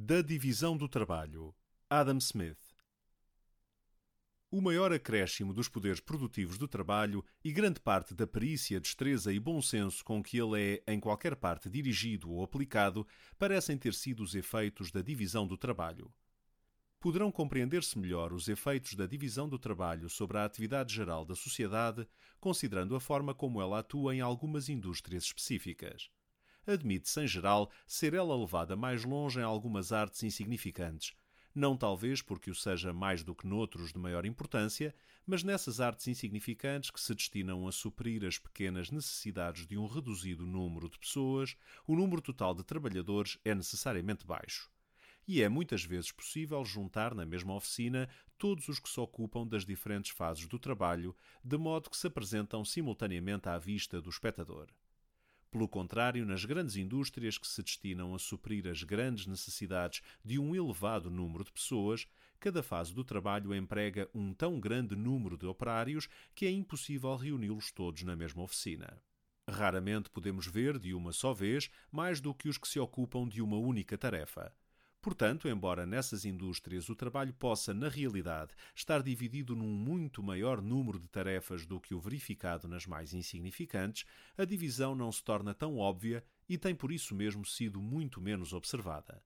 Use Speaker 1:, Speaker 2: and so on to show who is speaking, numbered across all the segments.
Speaker 1: Da divisão do trabalho. Adam Smith. O maior acréscimo dos poderes produtivos do trabalho e grande parte da perícia, destreza e bom senso com que ele é, em qualquer parte, dirigido ou aplicado, parecem ter sido os efeitos da divisão do trabalho. Poderão compreender-se melhor os efeitos da divisão do trabalho sobre a atividade geral da sociedade, considerando a forma como ela atua em algumas indústrias específicas admite-se, em geral, ser ela levada mais longe em algumas artes insignificantes, não talvez porque o seja mais do que noutros de maior importância, mas nessas artes insignificantes que se destinam a suprir as pequenas necessidades de um reduzido número de pessoas, o número total de trabalhadores é necessariamente baixo. E é muitas vezes possível juntar na mesma oficina todos os que se ocupam das diferentes fases do trabalho, de modo que se apresentam simultaneamente à vista do espectador. Pelo contrário, nas grandes indústrias que se destinam a suprir as grandes necessidades de um elevado número de pessoas, cada fase do trabalho emprega um tão grande número de operários que é impossível reuni-los todos na mesma oficina. Raramente podemos ver de uma só vez mais do que os que se ocupam de uma única tarefa. Portanto, embora nessas indústrias o trabalho possa, na realidade, estar dividido num muito maior número de tarefas do que o verificado nas mais insignificantes, a divisão não se torna tão óbvia e tem por isso mesmo sido muito menos observada.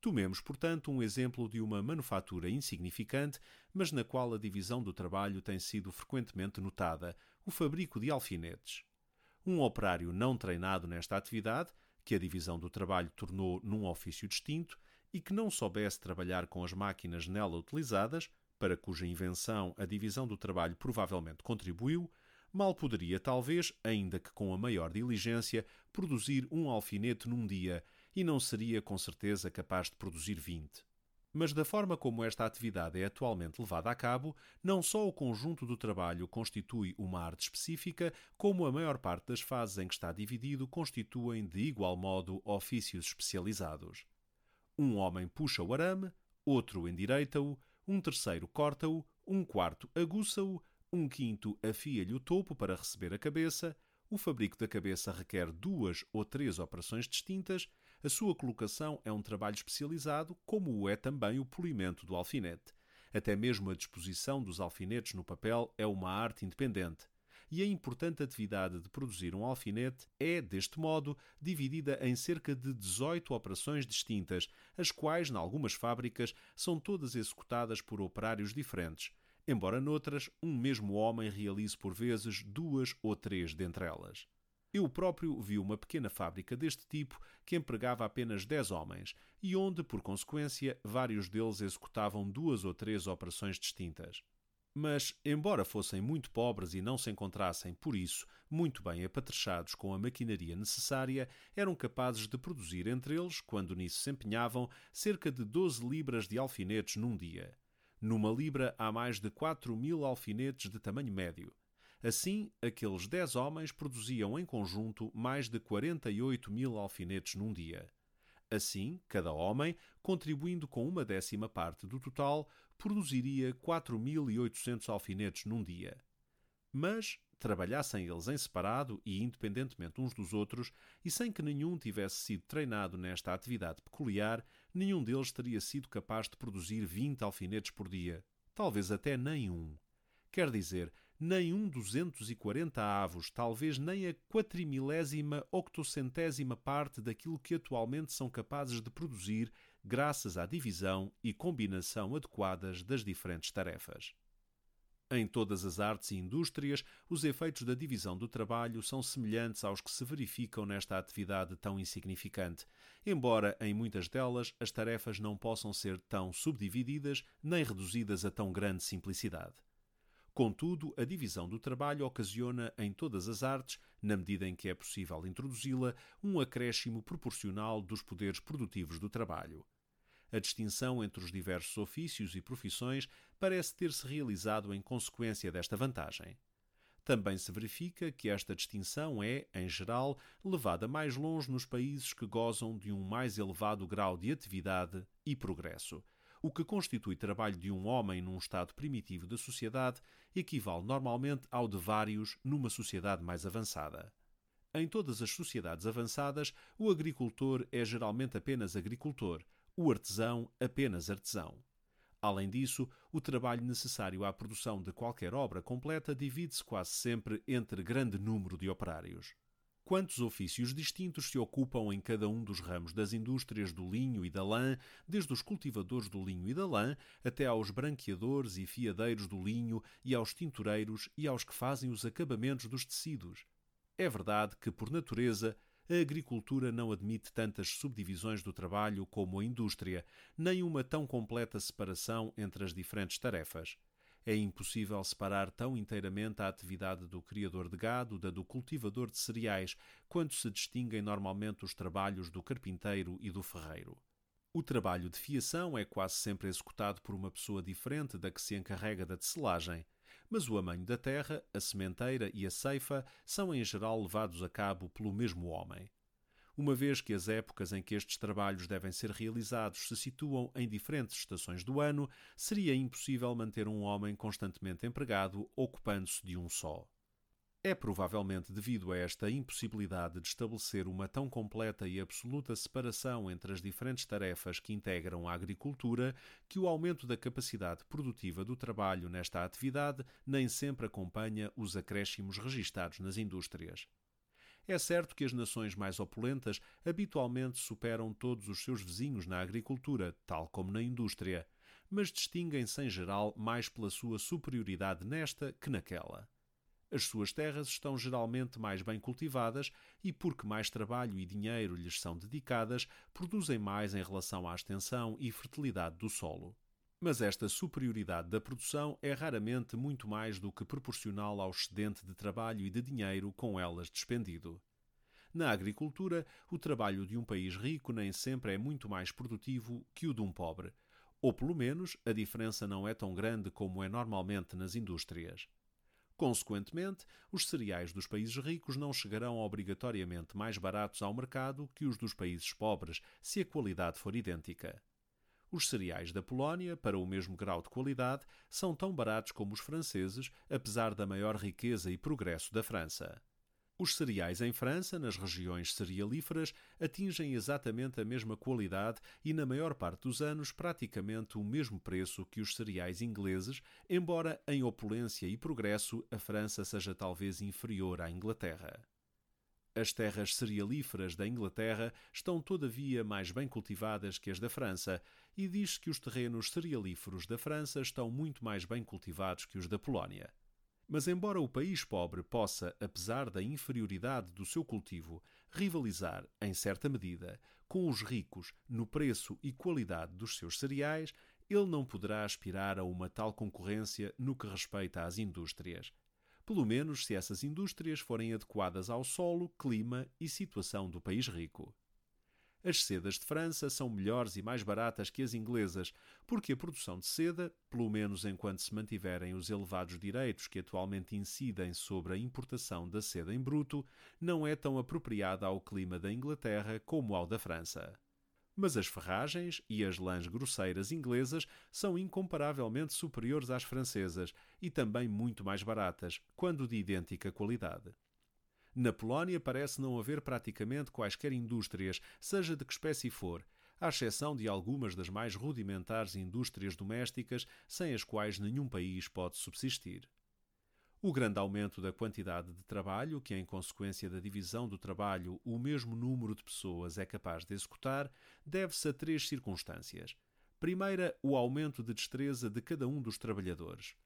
Speaker 1: Tomemos, portanto, um exemplo de uma manufatura insignificante, mas na qual a divisão do trabalho tem sido frequentemente notada: o fabrico de alfinetes. Um operário não treinado nesta atividade que a divisão do trabalho tornou num ofício distinto e que não soubesse trabalhar com as máquinas nela utilizadas, para cuja invenção a divisão do trabalho provavelmente contribuiu, mal poderia, talvez, ainda que com a maior diligência, produzir um alfinete num dia e não seria com certeza capaz de produzir vinte. Mas da forma como esta atividade é atualmente levada a cabo, não só o conjunto do trabalho constitui uma arte específica, como a maior parte das fases em que está dividido constituem de igual modo ofícios especializados. Um homem puxa o arame, outro endireita-o, um terceiro corta-o, um quarto aguça-o, um quinto afia-lhe o topo para receber a cabeça, o fabrico da cabeça requer duas ou três operações distintas, a sua colocação é um trabalho especializado, como o é também o polimento do alfinete. Até mesmo a disposição dos alfinetes no papel é uma arte independente. E a importante atividade de produzir um alfinete é, deste modo, dividida em cerca de 18 operações distintas, as quais, em algumas fábricas, são todas executadas por operários diferentes, embora noutras um mesmo homem realize por vezes duas ou três dentre elas. Eu próprio vi uma pequena fábrica deste tipo que empregava apenas dez homens e onde, por consequência, vários deles executavam duas ou três operações distintas. Mas, embora fossem muito pobres e não se encontrassem, por isso, muito bem apatrechados com a maquinaria necessária, eram capazes de produzir entre eles, quando nisso se empenhavam, cerca de 12 libras de alfinetes num dia. Numa libra há mais de 4 mil alfinetes de tamanho médio. Assim, aqueles 10 homens produziam em conjunto mais de 48 mil alfinetes num dia. Assim, cada homem, contribuindo com uma décima parte do total, produziria 4.800 alfinetes num dia. Mas, trabalhassem eles em separado e independentemente uns dos outros, e sem que nenhum tivesse sido treinado nesta atividade peculiar, nenhum deles teria sido capaz de produzir 20 alfinetes por dia. Talvez até nenhum. Quer dizer, nem um duzentos e quarenta avos, talvez nem a quatrimilésima octocentésima parte daquilo que atualmente são capazes de produzir, graças à divisão e combinação adequadas das diferentes tarefas. Em todas as artes e indústrias, os efeitos da divisão do trabalho são semelhantes aos que se verificam nesta atividade tão insignificante, embora em muitas delas as tarefas não possam ser tão subdivididas nem reduzidas a tão grande simplicidade. Contudo, a divisão do trabalho ocasiona em todas as artes, na medida em que é possível introduzi-la, um acréscimo proporcional dos poderes produtivos do trabalho a distinção entre os diversos ofícios e profissões parece ter-se realizado em consequência desta vantagem. Também se verifica que esta distinção é, em geral, levada mais longe nos países que gozam de um mais elevado grau de atividade e progresso. O que constitui trabalho de um homem num estado primitivo da sociedade equivale normalmente ao de vários numa sociedade mais avançada. Em todas as sociedades avançadas, o agricultor é geralmente apenas agricultor, o artesão apenas artesão. Além disso, o trabalho necessário à produção de qualquer obra completa divide-se quase sempre entre grande número de operários. Quantos ofícios distintos se ocupam em cada um dos ramos das indústrias do linho e da lã, desde os cultivadores do linho e da lã até aos branqueadores e fiadeiros do linho e aos tintureiros e aos que fazem os acabamentos dos tecidos. É verdade que, por natureza, a agricultura não admite tantas subdivisões do trabalho como a indústria, nem uma tão completa separação entre as diferentes tarefas. É impossível separar tão inteiramente a atividade do criador de gado da do cultivador de cereais, quando se distinguem normalmente os trabalhos do carpinteiro e do ferreiro. O trabalho de fiação é quase sempre executado por uma pessoa diferente da que se encarrega da tecelagem mas o amanho da terra, a sementeira e a ceifa são em geral levados a cabo pelo mesmo homem. Uma vez que as épocas em que estes trabalhos devem ser realizados se situam em diferentes estações do ano, seria impossível manter um homem constantemente empregado ocupando-se de um só. É provavelmente devido a esta impossibilidade de estabelecer uma tão completa e absoluta separação entre as diferentes tarefas que integram a agricultura que o aumento da capacidade produtiva do trabalho nesta atividade nem sempre acompanha os acréscimos registados nas indústrias. É certo que as nações mais opulentas habitualmente superam todos os seus vizinhos na agricultura, tal como na indústria, mas distinguem-se em geral mais pela sua superioridade nesta que naquela. As suas terras estão geralmente mais bem cultivadas e, porque mais trabalho e dinheiro lhes são dedicadas, produzem mais em relação à extensão e fertilidade do solo. Mas esta superioridade da produção é raramente muito mais do que proporcional ao excedente de trabalho e de dinheiro com elas despendido. Na agricultura, o trabalho de um país rico nem sempre é muito mais produtivo que o de um pobre, ou pelo menos a diferença não é tão grande como é normalmente nas indústrias. Consequentemente, os cereais dos países ricos não chegarão obrigatoriamente mais baratos ao mercado que os dos países pobres, se a qualidade for idêntica. Os cereais da Polónia, para o mesmo grau de qualidade, são tão baratos como os franceses, apesar da maior riqueza e progresso da França. Os cereais em França, nas regiões cerealíferas, atingem exatamente a mesma qualidade e, na maior parte dos anos, praticamente o mesmo preço que os cereais ingleses, embora em opulência e progresso a França seja talvez inferior à Inglaterra. As terras cerealíferas da Inglaterra estão, todavia, mais bem cultivadas que as da França, e diz que os terrenos cerealíferos da França estão muito mais bem cultivados que os da Polónia. Mas, embora o país pobre possa, apesar da inferioridade do seu cultivo, rivalizar, em certa medida, com os ricos no preço e qualidade dos seus cereais, ele não poderá aspirar a uma tal concorrência no que respeita às indústrias. Pelo menos se essas indústrias forem adequadas ao solo, clima e situação do país rico. As sedas de França são melhores e mais baratas que as inglesas, porque a produção de seda, pelo menos enquanto se mantiverem os elevados direitos que atualmente incidem sobre a importação da seda em bruto, não é tão apropriada ao clima da Inglaterra como ao da França. Mas as ferragens e as lãs grosseiras inglesas são incomparavelmente superiores às francesas e também muito mais baratas, quando de idêntica qualidade. Na Polónia parece não haver praticamente quaisquer indústrias, seja de que espécie for, à exceção de algumas das mais rudimentares indústrias domésticas, sem as quais nenhum país pode subsistir. O grande aumento da quantidade de trabalho, que em consequência da divisão do trabalho o mesmo número de pessoas é capaz de executar, deve-se a três circunstâncias. Primeira, o aumento de destreza de cada um dos trabalhadores.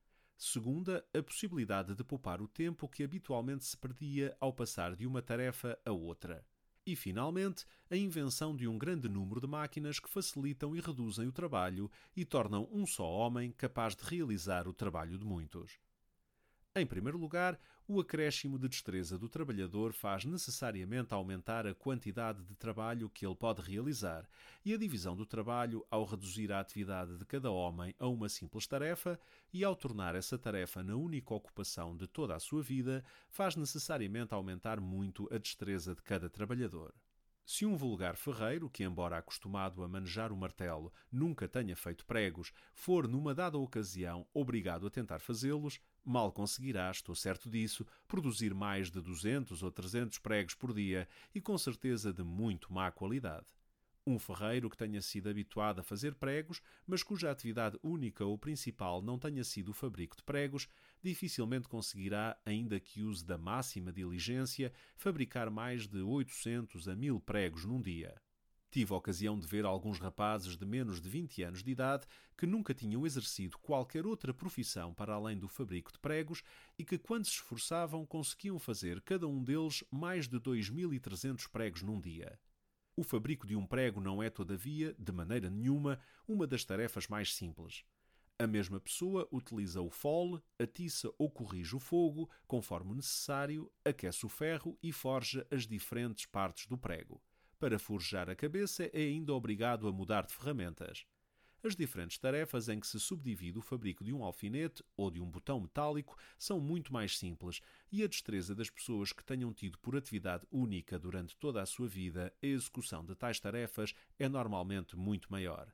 Speaker 1: Segunda, a possibilidade de poupar o tempo que habitualmente se perdia ao passar de uma tarefa a outra. E, finalmente, a invenção de um grande número de máquinas que facilitam e reduzem o trabalho e tornam um só homem capaz de realizar o trabalho de muitos. Em primeiro lugar, o acréscimo de destreza do trabalhador faz necessariamente aumentar a quantidade de trabalho que ele pode realizar, e a divisão do trabalho, ao reduzir a atividade de cada homem a uma simples tarefa e ao tornar essa tarefa na única ocupação de toda a sua vida, faz necessariamente aumentar muito a destreza de cada trabalhador. Se um vulgar ferreiro, que, embora acostumado a manejar o martelo, nunca tenha feito pregos, for, numa dada ocasião, obrigado a tentar fazê-los, mal conseguirá, estou certo disso, produzir mais de 200 ou 300 pregos por dia e com certeza de muito má qualidade. Um ferreiro que tenha sido habituado a fazer pregos, mas cuja atividade única ou principal não tenha sido o fabrico de pregos, dificilmente conseguirá, ainda que use da máxima diligência, fabricar mais de 800 a 1000 pregos num dia. Tive a ocasião de ver alguns rapazes de menos de 20 anos de idade que nunca tinham exercido qualquer outra profissão para além do fabrico de pregos e que, quando se esforçavam, conseguiam fazer cada um deles mais de 2.300 pregos num dia. O fabrico de um prego não é, todavia, de maneira nenhuma, uma das tarefas mais simples. A mesma pessoa utiliza o fole, atiça ou corrige o fogo, conforme necessário, aquece o ferro e forja as diferentes partes do prego. Para forjar a cabeça é ainda obrigado a mudar de ferramentas as diferentes tarefas em que se subdivide o fabrico de um alfinete ou de um botão metálico são muito mais simples e a destreza das pessoas que tenham tido por atividade única durante toda a sua vida a execução de tais tarefas é normalmente muito maior.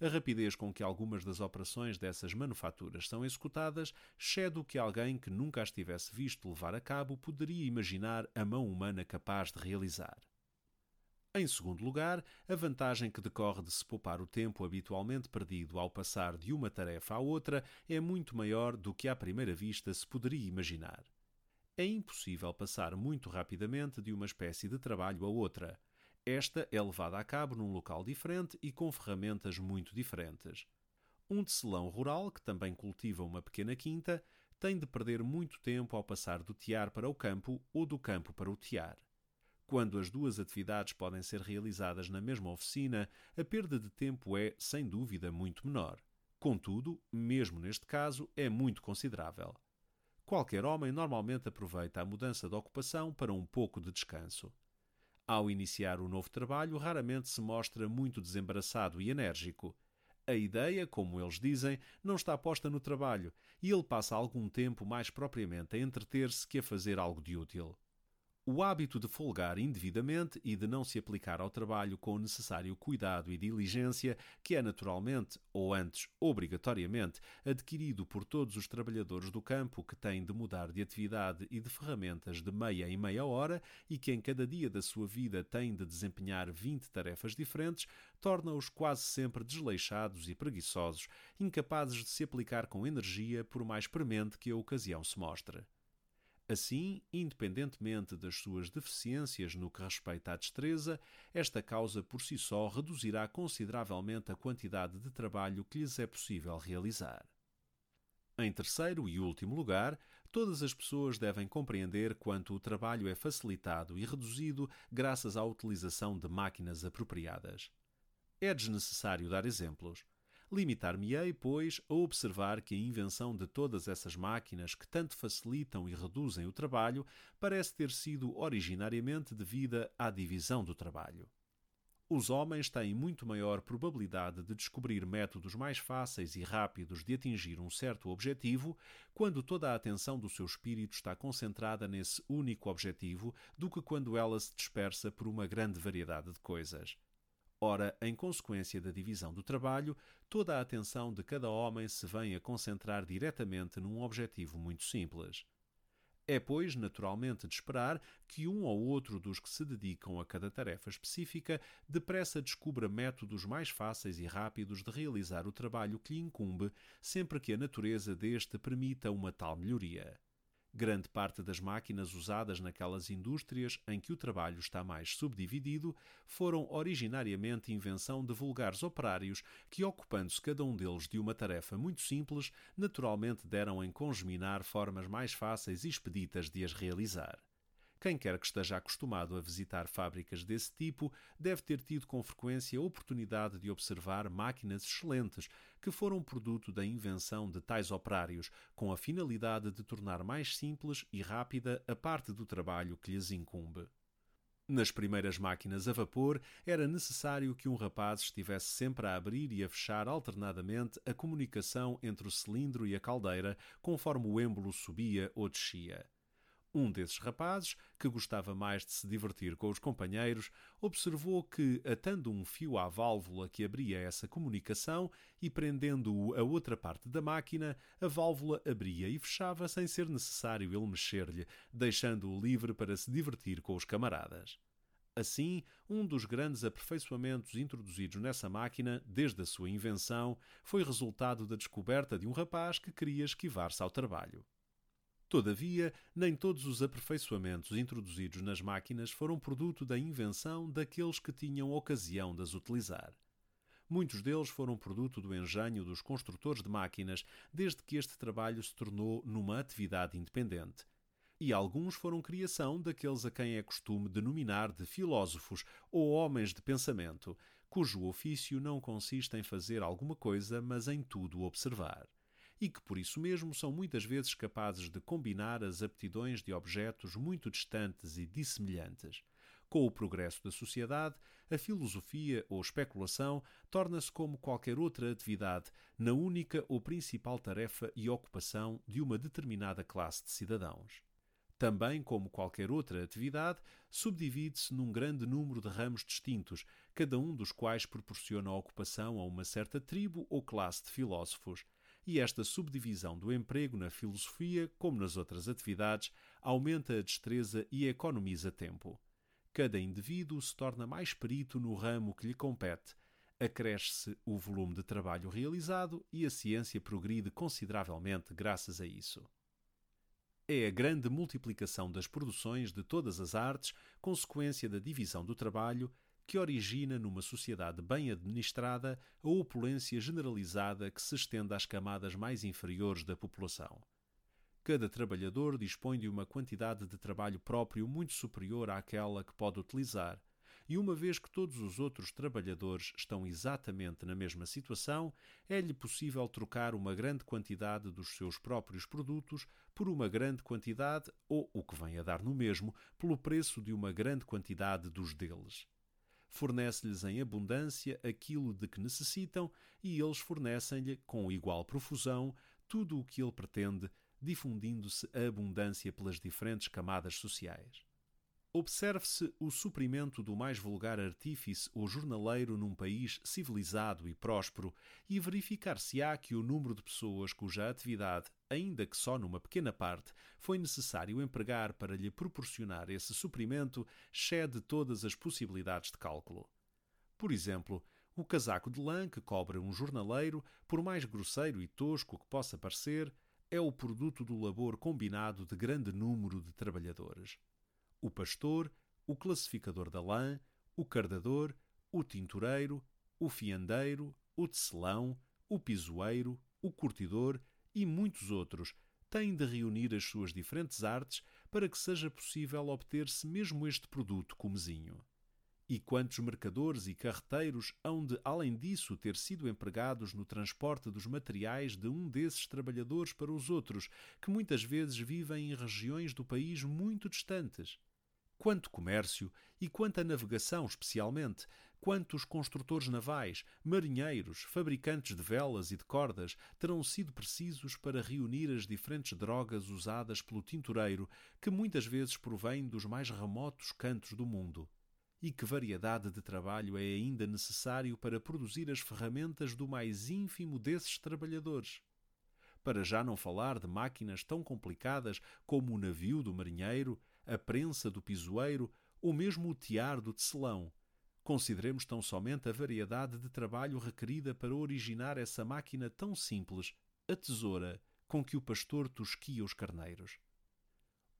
Speaker 1: A rapidez com que algumas das operações dessas manufaturas são executadas excede o que alguém que nunca as tivesse visto levar a cabo poderia imaginar a mão humana capaz de realizar. Em segundo lugar, a vantagem que decorre de se poupar o tempo habitualmente perdido ao passar de uma tarefa à outra é muito maior do que à primeira vista se poderia imaginar. É impossível passar muito rapidamente de uma espécie de trabalho a outra. Esta é levada a cabo num local diferente e com ferramentas muito diferentes. Um tecelão rural, que também cultiva uma pequena quinta, tem de perder muito tempo ao passar do tear para o campo ou do campo para o tear. Quando as duas atividades podem ser realizadas na mesma oficina, a perda de tempo é, sem dúvida, muito menor. Contudo, mesmo neste caso, é muito considerável. Qualquer homem normalmente aproveita a mudança de ocupação para um pouco de descanso. Ao iniciar o novo trabalho, raramente se mostra muito desembaraçado e enérgico. A ideia, como eles dizem, não está posta no trabalho e ele passa algum tempo mais propriamente a entreter-se que a fazer algo de útil. O hábito de folgar indevidamente e de não se aplicar ao trabalho com o necessário cuidado e diligência, que é naturalmente, ou antes obrigatoriamente, adquirido por todos os trabalhadores do campo que têm de mudar de atividade e de ferramentas de meia em meia hora e que em cada dia da sua vida têm de desempenhar 20 tarefas diferentes, torna-os quase sempre desleixados e preguiçosos, incapazes de se aplicar com energia por mais premente que a ocasião se mostre. Assim, independentemente das suas deficiências no que respeita à destreza, esta causa por si só reduzirá consideravelmente a quantidade de trabalho que lhes é possível realizar. Em terceiro e último lugar, todas as pessoas devem compreender quanto o trabalho é facilitado e reduzido graças à utilização de máquinas apropriadas. É desnecessário dar exemplos. Limitar-me-ei, pois, a observar que a invenção de todas essas máquinas que tanto facilitam e reduzem o trabalho parece ter sido originariamente devida à divisão do trabalho. Os homens têm muito maior probabilidade de descobrir métodos mais fáceis e rápidos de atingir um certo objetivo quando toda a atenção do seu espírito está concentrada nesse único objetivo do que quando ela se dispersa por uma grande variedade de coisas. Ora, em consequência da divisão do trabalho, toda a atenção de cada homem se vem a concentrar diretamente num objetivo muito simples. É, pois, naturalmente de esperar que um ou outro dos que se dedicam a cada tarefa específica depressa descubra métodos mais fáceis e rápidos de realizar o trabalho que lhe incumbe, sempre que a natureza deste permita uma tal melhoria. Grande parte das máquinas usadas naquelas indústrias em que o trabalho está mais subdividido foram originariamente invenção de vulgares operários que, ocupando-se cada um deles de uma tarefa muito simples, naturalmente deram em congeminar formas mais fáceis e expeditas de as realizar. Quem quer que esteja acostumado a visitar fábricas desse tipo deve ter tido com frequência a oportunidade de observar máquinas excelentes que foram produto da invenção de tais operários, com a finalidade de tornar mais simples e rápida a parte do trabalho que lhes incumbe. Nas primeiras máquinas a vapor, era necessário que um rapaz estivesse sempre a abrir e a fechar alternadamente a comunicação entre o cilindro e a caldeira, conforme o êmbolo subia ou descia. Um desses rapazes, que gostava mais de se divertir com os companheiros, observou que, atando um fio à válvula que abria essa comunicação e prendendo-o a outra parte da máquina, a válvula abria e fechava sem ser necessário ele mexer-lhe, deixando-o livre para se divertir com os camaradas. Assim, um dos grandes aperfeiçoamentos introduzidos nessa máquina, desde a sua invenção, foi resultado da descoberta de um rapaz que queria esquivar-se ao trabalho. Todavia, nem todos os aperfeiçoamentos introduzidos nas máquinas foram produto da invenção daqueles que tinham ocasião de as utilizar. Muitos deles foram produto do engenho dos construtores de máquinas, desde que este trabalho se tornou numa atividade independente e alguns foram criação daqueles a quem é costume denominar de filósofos ou homens de pensamento, cujo ofício não consiste em fazer alguma coisa, mas em tudo observar. E que por isso mesmo são muitas vezes capazes de combinar as aptidões de objetos muito distantes e dissemelhantes. Com o progresso da sociedade, a filosofia ou especulação torna-se como qualquer outra atividade, na única ou principal tarefa e ocupação de uma determinada classe de cidadãos. Também, como qualquer outra atividade, subdivide-se num grande número de ramos distintos, cada um dos quais proporciona ocupação a uma certa tribo ou classe de filósofos. E esta subdivisão do emprego na filosofia, como nas outras atividades, aumenta a destreza e economiza tempo. Cada indivíduo se torna mais perito no ramo que lhe compete, acresce o volume de trabalho realizado e a ciência progride consideravelmente graças a isso é a grande multiplicação das produções de todas as artes, consequência da divisão do trabalho, que origina numa sociedade bem administrada a opulência generalizada que se estende às camadas mais inferiores da população. Cada trabalhador dispõe de uma quantidade de trabalho próprio muito superior àquela que pode utilizar, e uma vez que todos os outros trabalhadores estão exatamente na mesma situação, é-lhe possível trocar uma grande quantidade dos seus próprios produtos por uma grande quantidade, ou o que vem a dar no mesmo, pelo preço de uma grande quantidade dos deles. Fornece-lhes em abundância aquilo de que necessitam e eles fornecem-lhe, com igual profusão, tudo o que ele pretende, difundindo-se a abundância pelas diferentes camadas sociais. Observe-se o suprimento do mais vulgar artífice ou jornaleiro num país civilizado e próspero e verificar-se-á que o número de pessoas cuja atividade, ainda que só numa pequena parte, foi necessário empregar para lhe proporcionar esse suprimento, excede todas as possibilidades de cálculo. Por exemplo, o casaco de lã que cobre um jornaleiro, por mais grosseiro e tosco que possa parecer, é o produto do labor combinado de grande número de trabalhadores o pastor, o classificador da lã, o cardador, o tintureiro, o fiandeiro, o tecelão, o pisoeiro, o curtidor e muitos outros têm de reunir as suas diferentes artes para que seja possível obter-se mesmo este produto comezinho. E quantos mercadores e carreteiros hão de, além disso, ter sido empregados no transporte dos materiais de um desses trabalhadores para os outros, que muitas vezes vivem em regiões do país muito distantes? Quanto comércio e quanta navegação, especialmente, quantos construtores navais, marinheiros, fabricantes de velas e de cordas terão sido precisos para reunir as diferentes drogas usadas pelo tintureiro, que muitas vezes provém dos mais remotos cantos do mundo. E que variedade de trabalho é ainda necessário para produzir as ferramentas do mais ínfimo desses trabalhadores? Para já não falar de máquinas tão complicadas como o navio do marinheiro, a prensa do pisoeiro ou mesmo o tiar do tecelão. Consideremos tão somente a variedade de trabalho requerida para originar essa máquina tão simples, a tesoura, com que o pastor tosquia os carneiros.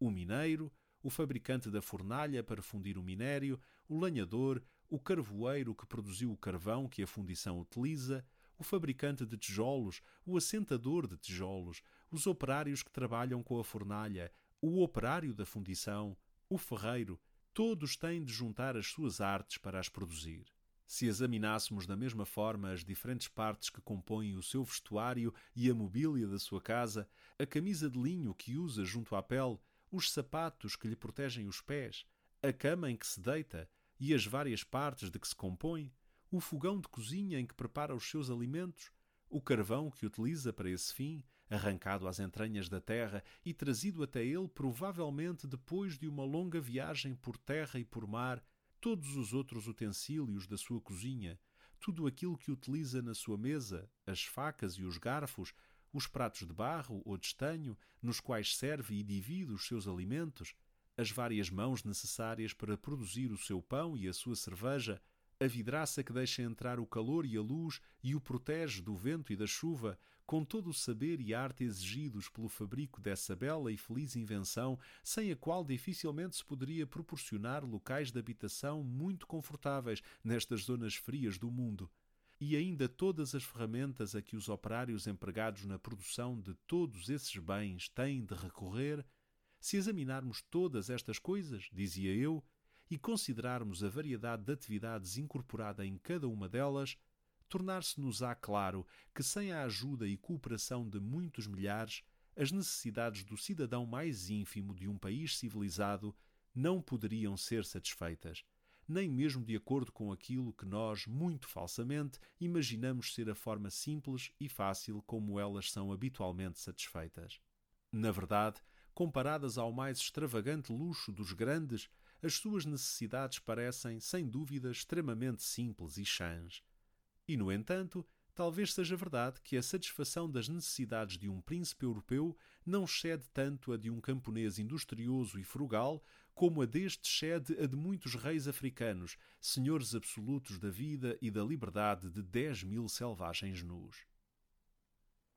Speaker 1: O mineiro, o fabricante da fornalha para fundir o minério, o lenhador, o carvoeiro que produziu o carvão que a fundição utiliza, o fabricante de tijolos, o assentador de tijolos, os operários que trabalham com a fornalha, o operário da fundição, o ferreiro, todos têm de juntar as suas artes para as produzir. Se examinássemos da mesma forma as diferentes partes que compõem o seu vestuário e a mobília da sua casa, a camisa de linho que usa junto à pele, os sapatos que lhe protegem os pés, a cama em que se deita e as várias partes de que se compõe, o fogão de cozinha em que prepara os seus alimentos, o carvão que utiliza para esse fim, arrancado às entranhas da terra e trazido até ele provavelmente depois de uma longa viagem por terra e por mar, todos os outros utensílios da sua cozinha, tudo aquilo que utiliza na sua mesa, as facas e os garfos, os pratos de barro ou de estanho, nos quais serve e divide os seus alimentos, as várias mãos necessárias para produzir o seu pão e a sua cerveja, a vidraça que deixa entrar o calor e a luz e o protege do vento e da chuva, com todo o saber e arte exigidos pelo fabrico dessa bela e feliz invenção, sem a qual dificilmente se poderia proporcionar locais de habitação muito confortáveis nestas zonas frias do mundo. E ainda todas as ferramentas a que os operários empregados na produção de todos esses bens têm de recorrer, se examinarmos todas estas coisas, dizia eu, e considerarmos a variedade de atividades incorporada em cada uma delas, tornar-se-nos-á claro que sem a ajuda e cooperação de muitos milhares, as necessidades do cidadão mais ínfimo de um país civilizado não poderiam ser satisfeitas, nem mesmo de acordo com aquilo que nós, muito falsamente, imaginamos ser a forma simples e fácil como elas são habitualmente satisfeitas. Na verdade, comparadas ao mais extravagante luxo dos grandes, as suas necessidades parecem, sem dúvida, extremamente simples e chãs. E, no entanto, talvez seja verdade que a satisfação das necessidades de um príncipe europeu não excede tanto a de um camponês industrioso e frugal, como a deste excede a de muitos reis africanos, senhores absolutos da vida e da liberdade de dez mil selvagens nus.